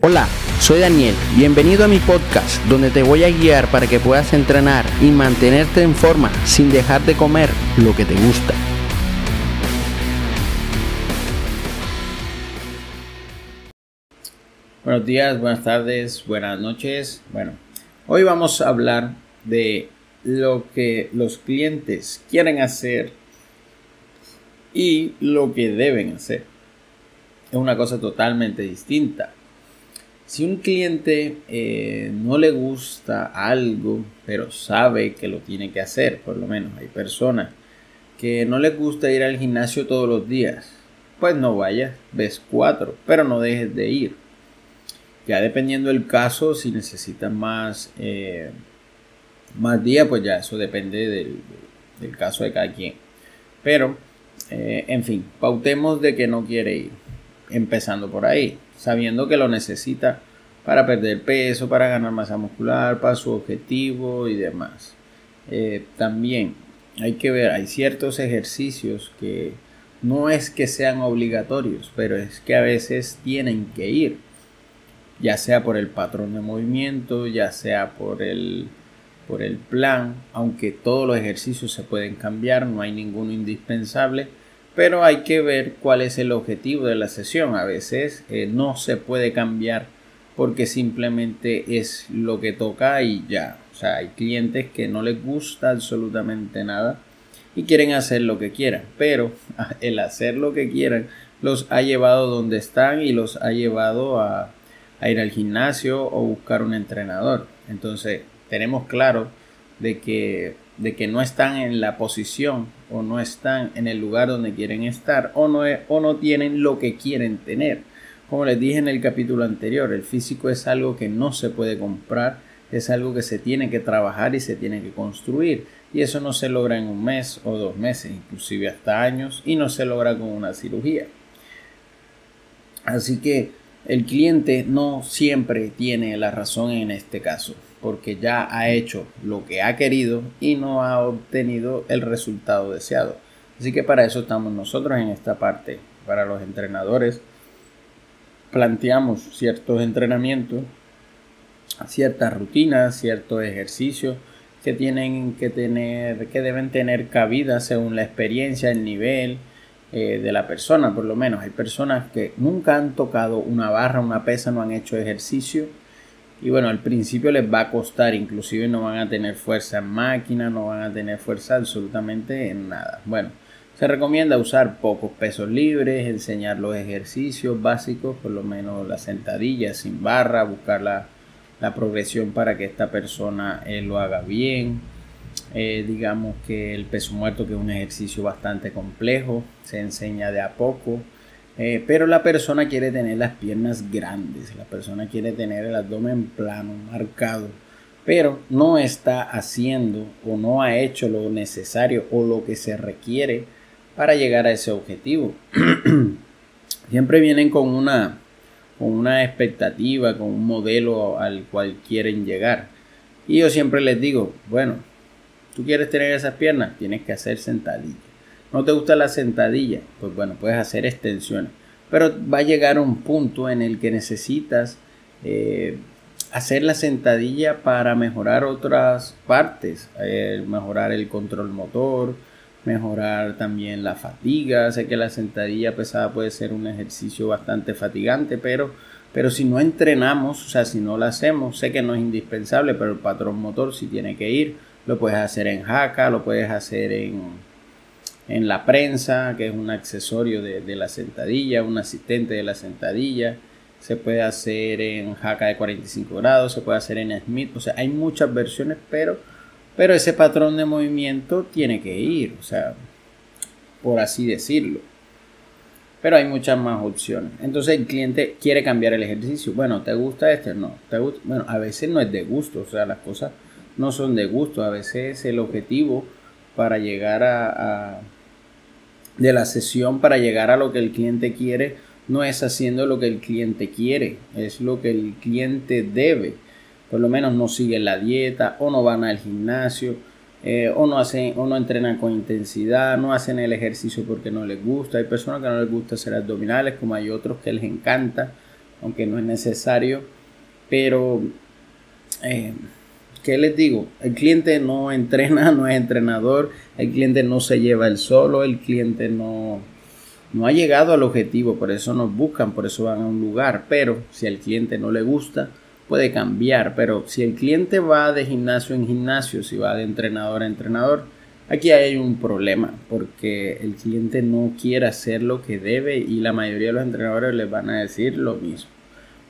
Hola, soy Daniel, bienvenido a mi podcast donde te voy a guiar para que puedas entrenar y mantenerte en forma sin dejar de comer lo que te gusta. Buenos días, buenas tardes, buenas noches. Bueno, hoy vamos a hablar de lo que los clientes quieren hacer y lo que deben hacer. Es una cosa totalmente distinta. Si un cliente eh, no le gusta algo, pero sabe que lo tiene que hacer, por lo menos hay personas que no les gusta ir al gimnasio todos los días, pues no vayas, ves cuatro, pero no dejes de ir. Ya dependiendo del caso, si necesitas más, eh, más días, pues ya eso depende del, caso de cada quien. Pero, eh, en fin, pautemos de que no quiere ir, empezando por ahí sabiendo que lo necesita para perder peso, para ganar masa muscular, para su objetivo y demás. Eh, también hay que ver, hay ciertos ejercicios que no es que sean obligatorios, pero es que a veces tienen que ir, ya sea por el patrón de movimiento, ya sea por el, por el plan, aunque todos los ejercicios se pueden cambiar, no hay ninguno indispensable pero hay que ver cuál es el objetivo de la sesión. A veces eh, no se puede cambiar porque simplemente es lo que toca y ya. O sea, hay clientes que no les gusta absolutamente nada y quieren hacer lo que quieran, pero el hacer lo que quieran los ha llevado donde están y los ha llevado a, a ir al gimnasio o buscar un entrenador. Entonces, tenemos claro de que de que no están en la posición o no están en el lugar donde quieren estar o no, o no tienen lo que quieren tener. Como les dije en el capítulo anterior, el físico es algo que no se puede comprar, es algo que se tiene que trabajar y se tiene que construir. Y eso no se logra en un mes o dos meses, inclusive hasta años, y no se logra con una cirugía. Así que el cliente no siempre tiene la razón en este caso porque ya ha hecho lo que ha querido y no ha obtenido el resultado deseado. Así que para eso estamos nosotros en esta parte. Para los entrenadores planteamos ciertos entrenamientos, ciertas rutinas, ciertos ejercicios que tienen que tener, que deben tener cabida según la experiencia, el nivel eh, de la persona, por lo menos. Hay personas que nunca han tocado una barra, una pesa, no han hecho ejercicio y bueno, al principio les va a costar, inclusive no van a tener fuerza en máquina, no van a tener fuerza absolutamente en nada. Bueno, se recomienda usar pocos pesos libres, enseñar los ejercicios básicos, por lo menos la sentadilla sin barra, buscar la, progresión para que esta persona eh, lo haga bien. Eh, digamos que el peso muerto, que es un ejercicio bastante complejo, se enseña de a poco. Eh, pero la persona quiere tener las piernas grandes, la persona quiere tener el abdomen plano, marcado, pero no está haciendo o no ha hecho lo necesario o lo que se requiere para llegar a ese objetivo. Siempre vienen con una, con una expectativa, con un modelo al cual quieren llegar. Y yo siempre les digo, bueno, tú quieres tener esas piernas, tienes que hacer sentadillas no te gusta la sentadilla, pues bueno, puedes hacer extensiones. Pero va a llegar un punto en el que necesitas eh, hacer la sentadilla para mejorar otras partes, eh, mejorar el control motor, mejorar también la fatiga. Sé que la sentadilla pesada puede ser un ejercicio bastante fatigante, pero, pero si no entrenamos, o sea, si no la hacemos, sé que no es indispensable, pero el patrón motor sí tiene que ir. Lo puedes hacer en jaca, lo puedes hacer en, en la prensa, que es un accesorio de, la sentadilla, un asistente de la sentadilla. Se puede hacer en jaca de 45 grados, se puede hacer en Smith. O sea, hay muchas versiones, pero, pero ese patrón de movimiento tiene que ir, o sea, por así decirlo. Pero hay muchas más opciones. Entonces el cliente quiere cambiar el ejercicio. Bueno, ¿te gusta este? No. ¿Te gusta? Bueno, a veces no es de gusto. O sea, las cosas no son de gusto. A veces el objetivo para llegar a de la sesión para llegar a lo que el cliente quiere no es haciendo lo que el cliente quiere, es lo que el cliente debe. Por lo menos no siguen la dieta o no van al gimnasio eh, o, no hacen, o no entrenan con intensidad, no hacen el ejercicio porque no les gusta. Hay personas que no les gusta hacer abdominales como hay otros que les encanta. aunque no es necesario. Pero, eh, ¿qué les digo? El cliente no entrena, no es entrenador, el cliente no se lleva el solo, el cliente no, no ha llegado al objetivo, por eso nos buscan, por eso van a un lugar. Pero si al cliente no le gusta, puede cambiar. Pero si el cliente va de gimnasio en gimnasio, si va de entrenador a entrenador, Aquí hay un problema porque el cliente no quiere hacer lo que debe y la mayoría de los entrenadores les van a decir lo mismo.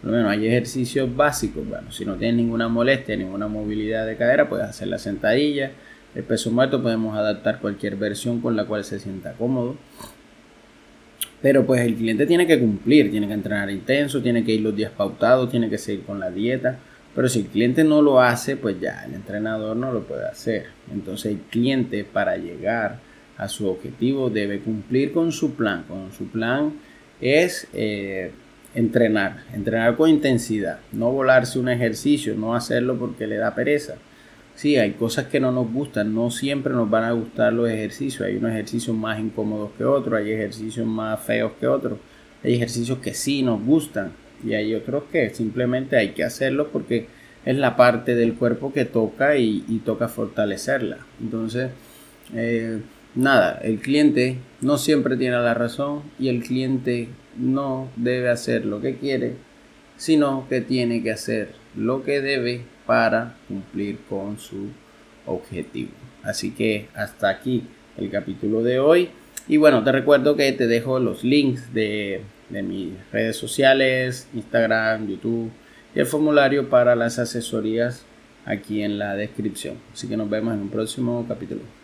Por lo menos hay ejercicios básicos. Bueno, si no tienes ninguna molestia, ninguna movilidad de cadera, puedes hacer la sentadilla. El peso muerto podemos adaptar cualquier versión con la cual se sienta cómodo. Pero pues el cliente tiene que cumplir, tiene que entrenar intenso, tiene que ir los días pautados, tiene que seguir con la dieta. Pero si el cliente no lo hace, pues ya el entrenador no lo puede hacer. Entonces el cliente para llegar a su objetivo debe cumplir con su plan. Con su plan es eh, entrenar, entrenar con intensidad, no volarse un ejercicio, no hacerlo porque le da pereza. Sí, hay cosas que no nos gustan, no siempre nos van a gustar los ejercicios. Hay unos ejercicios más incómodos que otros, hay ejercicios más feos que otros, hay ejercicios que sí nos gustan y hay otros que simplemente hay que hacerlo porque es la parte del cuerpo que toca y, toca fortalecerla. Entonces, eh, nada, el cliente no siempre tiene la razón y el cliente no debe hacer lo que quiere, sino que tiene que hacer lo que debe para cumplir con su objetivo. Así que hasta aquí el capítulo de hoy. Y bueno, te recuerdo que te dejo los links de de mis redes sociales, Instagram, YouTube y el formulario para las asesorías aquí en la descripción. Así que nos vemos en un próximo capítulo.